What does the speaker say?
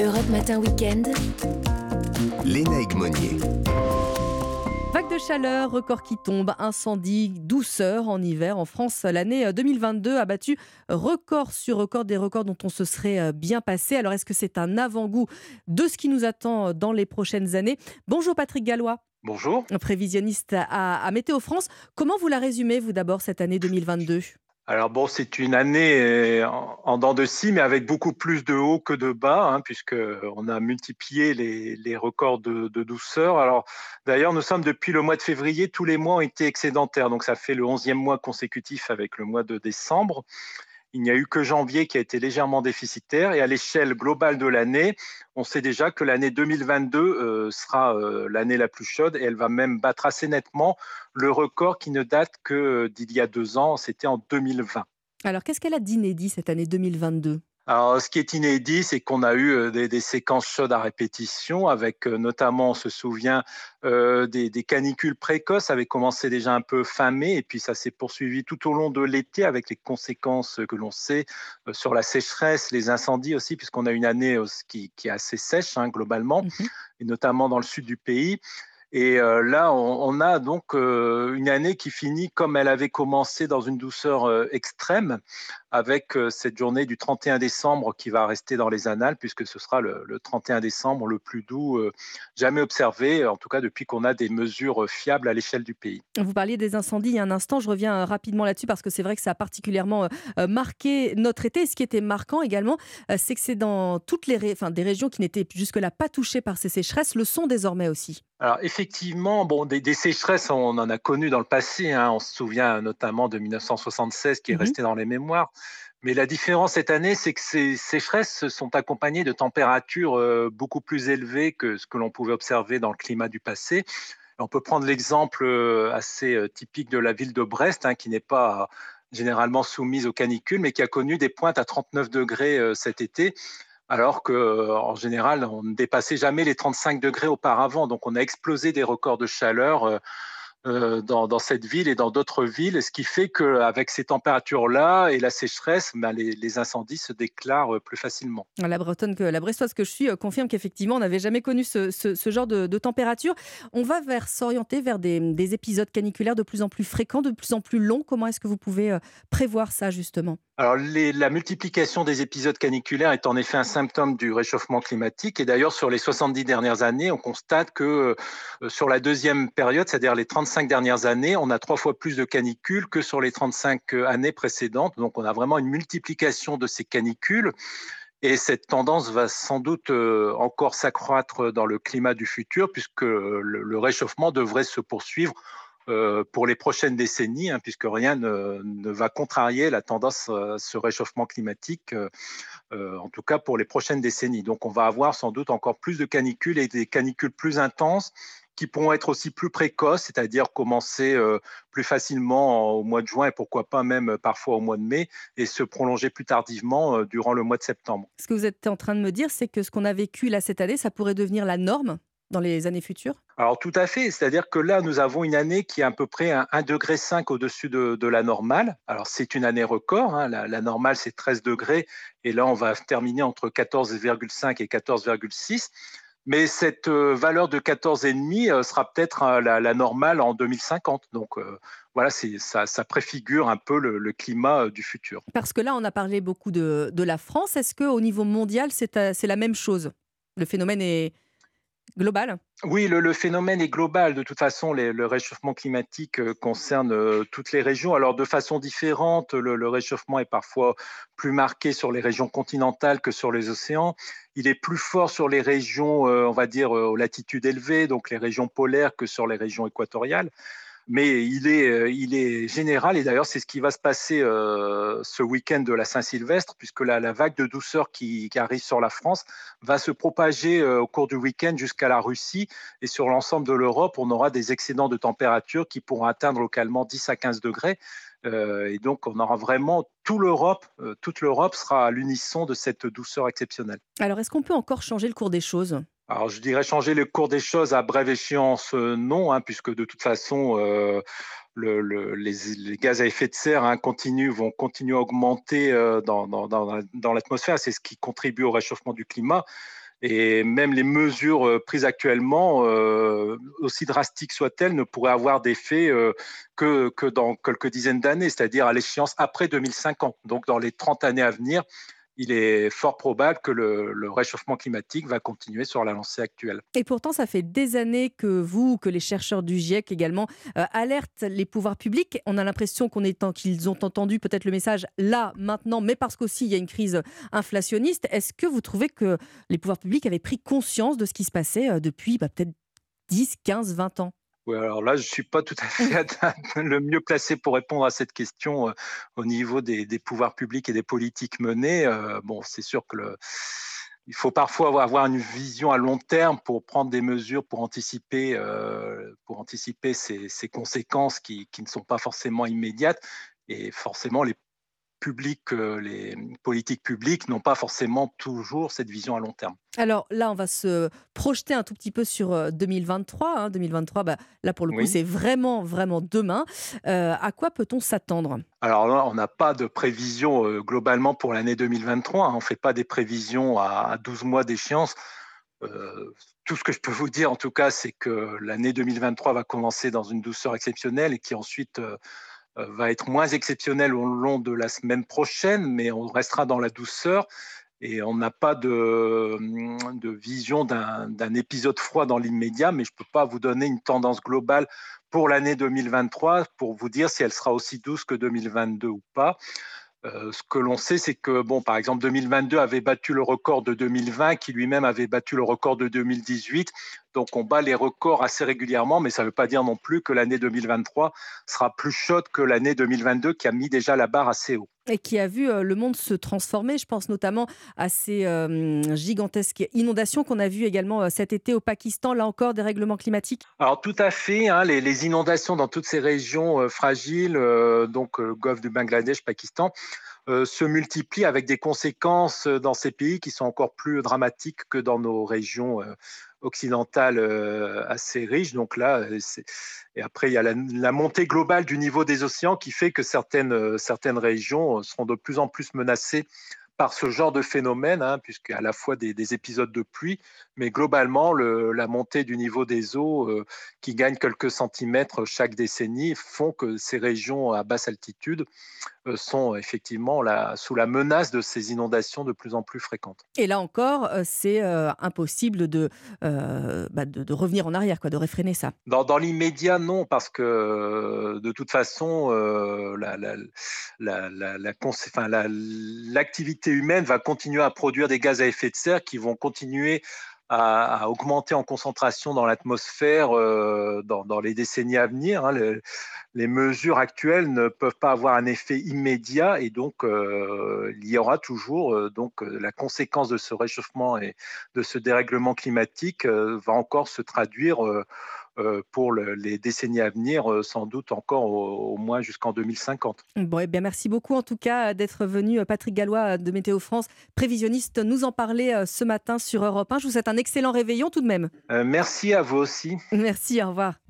Europe Matin Weekend. Léna Egmonier. Vague de chaleur, record qui tombe, incendie, douceur en hiver. En France, l'année 2022 a battu record sur record des records dont on se serait euh, bien passé. Alors, est-ce que c'est un avant-goût de ce qui nous attend dans les prochaines années? Bonjour Patrick Gallois. Bonjour. Prévisionniste à, à Météo France. Comment vous la résumez, vous d'abord, cette année 2022 alors bon, c'est une année euh, en, dents de scie, mais avec beaucoup plus de hauts que de bas, hein, puisqu'on a multiplié les, records de, de, douceur. Alors d'ailleurs, nous sommes depuis le mois de février, tous les mois ont été excédentaires, donc ça fait le 11e mois consécutif avec le mois de décembre. Il n'y a eu que janvier qui a été légèrement déficitaire et à l'échelle globale de l'année, on sait déjà que l'année 2022 euh, sera euh, l'année la plus chaude et elle va même battre assez nettement le record qui ne date que d'il y a deux ans, c'était en 2020. Alors qu'est-ce qu'elle a d'inédit cette année 2022 alors, ce qui est inédit, c'est qu'on a eu des, séquences chaudes à répétition, avec notamment, on se souvient, euh, des, canicules précoces, avaient commencé déjà un peu fin mai, et puis ça s'est poursuivi tout au long de l'été, avec les conséquences que l'on sait sur la sécheresse, les incendies aussi, puisqu'on a une année qui, est assez sèche hein, globalement, mmh et notamment dans le sud du pays. Et là, on, a donc une année qui finit comme elle avait commencé dans une douceur extrême, avec cette journée du 31 décembre qui va rester dans les annales, puisque ce sera le, 31 décembre le plus doux jamais observé, en tout cas depuis qu'on a des mesures fiables à l'échelle du pays. Vous parliez des incendies il y a un instant, je reviens rapidement là-dessus parce que c'est vrai que ça a particulièrement marqué notre été. ce qui était marquant également, c'est que c'est dans toutes les enfin, des régions qui n'étaient jusque-là pas touchées par ces sécheresses, le sont désormais aussi. Alors effectivement, bon, des, sécheresses, on en a connu dans le passé. Hein. On se souvient notamment de 1976 qui est mmh resté dans les mémoires. Mais la différence cette année, c'est que ces sécheresses sont accompagnées de températures euh, beaucoup plus élevées que ce que l'on pouvait observer dans le climat du passé. On peut prendre l'exemple euh, assez euh, typique de la ville de Brest, hein, qui n'est pas généralement soumise aux canicules, mais qui a connu des pointes à 39 degrés cet été alors qu'en général, on ne dépassait jamais les 35 degrés auparavant. Donc, on a explosé des records de chaleur euh, euh, dans, cette ville et dans d'autres villes, ce qui fait qu'avec ces températures-là et la sécheresse, ben, les, incendies se déclarent plus facilement. La bretonne, que, la brestoise que je suis confirme qu'effectivement, on n'avait jamais connu ce, genre de, température. On va vers s'orienter vers des, des, épisodes caniculaires de plus en plus fréquents, de plus en plus longs. Comment est-ce que vous pouvez prévoir ça justement? Alors, la multiplication des épisodes caniculaires est en effet un symptôme du réchauffement climatique. Et d'ailleurs, sur les 70 dernières années, on constate que euh, sur la deuxième période, c'est-à-dire les 35 dernières années, on a trois fois plus de canicules que sur les 35 euh, années précédentes. Donc, on a vraiment une multiplication de ces canicules. Et cette tendance va sans doute euh, encore s'accroître dans le climat du futur, puisque le réchauffement devrait se poursuivre euh, pour les prochaines décennies, hein, puisque rien ne, va contrarier la tendance à ce réchauffement climatique, en tout cas pour les prochaines décennies. Donc on va avoir sans doute encore plus de canicules et des canicules plus intenses qui pourront être aussi plus précoces, c'est-à-dire commencer plus facilement au mois de juin et pourquoi pas même parfois au mois de mai et se prolonger plus tardivement durant le mois de septembre. Ce que vous êtes en train de me dire, c'est que ce qu'on a vécu là cette année, ça pourrait devenir la norme dans les années futures? Alors tout à fait, c'est-à-dire que là, nous avons une année qui est à peu près 1,5 degré au-dessus de, la normale. Alors c'est une année record, hein. la, normale c'est 13 degrés, et là on va terminer entre 14,5 et 14,6. Mais cette euh, valeur de 14,5 euh, sera peut-être euh, la, normale en 2050. Donc voilà, ça, préfigure un peu le, climat du futur. Parce que là, on a parlé beaucoup de, de la France. Est-ce qu'au niveau mondial, c'est la même chose? Le phénomène est, Oui, le, phénomène est global. De toute façon, le réchauffement climatique euh, concerne euh, toutes les régions. Alors, de façon différente, le, réchauffement est parfois plus marqué sur les régions continentales que sur les océans. Il est plus fort sur les régions, euh, on va dire, aux latitudes élevées, donc les régions polaires, que sur les régions équatoriales mais il est, euh, il est général. Et d'ailleurs, c'est ce qui va se passer euh, ce week-end de la Saint-Sylvestre, puisque la, la, vague de douceur qui, arrive sur la France va se propager euh, au cours du week-end jusqu'à la Russie. Et sur l'ensemble de l'Europe, on aura des excédents de température qui pourront atteindre localement 10 à 15 degrés. et donc, on aura vraiment tout l'Europe, toute l'Europe sera à l'unisson de cette douceur exceptionnelle. Alors, est-ce qu'on peut encore changer le cours des choses? Alors, je dirais changer le cours des choses à brève échéance, euh, non, hein, puisque de toute façon, euh, les, gaz à effet de serre hein, vont continuer à augmenter euh, dans, l'atmosphère. C'est ce qui contribue au réchauffement du climat. Et même les mesures prises actuellement, aussi drastiques soient-elles, ne pourraient avoir d'effet que, que dans quelques dizaines d'années, c'est-à-dire à l'échéance après 2050. Donc dans les 30 années à venir, il est fort probable que le, réchauffement climatique va continuer sur la lancée actuelle. Et pourtant, ça fait des années que vous, que les chercheurs du GIEC également, euh, alertent les pouvoirs publics. On a l'impression qu'on est qu'ils ont entendu peut-être le message là, maintenant, mais parce qu'aussi il y a une crise inflationniste. Est-ce que vous trouvez que les pouvoirs publics avaient pris conscience de ce qui se passait euh, depuis bah, peut-être 10, 15, 20 ans? Oui, alors là, je ne suis pas tout à fait le mieux placé pour répondre à cette question euh, au niveau des, pouvoirs publics et des politiques menées. Euh, bon, c'est sûr que il faut parfois avoir une vision à long terme pour prendre des mesures pour anticiper, euh, pour anticiper ces, ces conséquences qui, qui, ne sont pas forcément immédiates. Et forcément, les publics, les politiques publiques n'ont pas forcément toujours cette vision à long terme. Alors là, on va se projeter un tout petit peu sur 2023. 2023, hein. bah, là pour le coup, c'est vraiment, vraiment demain. Euh, à quoi peut-on s'attendre? Alors là, on n'a pas de prévision euh, globalement pour l'année 2023. Hein. On ne fait pas des prévisions à, 12 mois d'échéance. Euh, tout ce que je peux vous dire, en tout cas, c'est que l'année 2023 va commencer dans une douceur exceptionnelle et qui ensuite euh, va être moins exceptionnel au long de la semaine prochaine, mais on restera dans la douceur et on n'a pas de, de vision d'un épisode froid dans l'immédiat, mais je ne peux pas vous donner une tendance globale pour l'année 2023 pour vous dire si elle sera aussi douce que 2022 ou pas. Euh, ce que l'on sait, c'est que, bon, par exemple, 2022 avait battu le record de 2020, qui lui-même avait battu le record de 2018. Donc, on bat les records assez régulièrement, mais ça ne veut pas dire non plus que l'année 2023 sera plus chaude que l'année 2022, qui a mis déjà la barre assez haut. Et qui a vu euh, le monde se transformer. Je pense notamment à ces euh, gigantesques inondations qu'on a vues également cet été au Pakistan. Là encore, des règlements climatiques Alors, tout à fait. Hein, les, inondations dans toutes ces régions fragiles, donc le golfe du Bangladesh, Pakistan, euh, se multiplient avec des conséquences euh, dans ces pays qui sont encore plus dramatiques que dans nos régions euh, occidentales assez riches. Donc là, et après, il y a la, montée globale du niveau des océans qui fait que certaines, certaines régions seront de plus en plus menacées par ce genre de phénomène, hein, puisqu'à la fois des, épisodes de pluie, mais globalement, la montée du niveau des eaux euh, qui gagne quelques centimètres chaque décennie font que ces régions à basse altitude euh, sont effectivement sous la menace de ces inondations de plus en plus fréquentes. Et là encore, euh, c'est impossible de, bah, de, de, en arrière, quoi, de réfréner ça. Dans, dans l'immédiat, non, parce que de toute façon, la, la, la, humaine va continuer à produire des gaz à effet de serre qui vont continuer à, augmenter en concentration dans l'atmosphère euh, dans, les décennies à venir. Hein. les mesures actuelles ne peuvent pas avoir un effet immédiat et donc euh, il y aura toujours euh, donc la conséquence de ce réchauffement et de ce dérèglement climatique va encore se traduire euh, pour les décennies à venir, euh, sans doute encore au, moins jusqu'en 2050. Bon, et eh bien, merci beaucoup en tout cas d'être venu, euh, Patrick Gallois de Météo France, prévisionniste, nous en parler ce matin sur Europe 1. Je vous souhaite un excellent réveillon tout de même. merci à vous aussi. Merci, au revoir.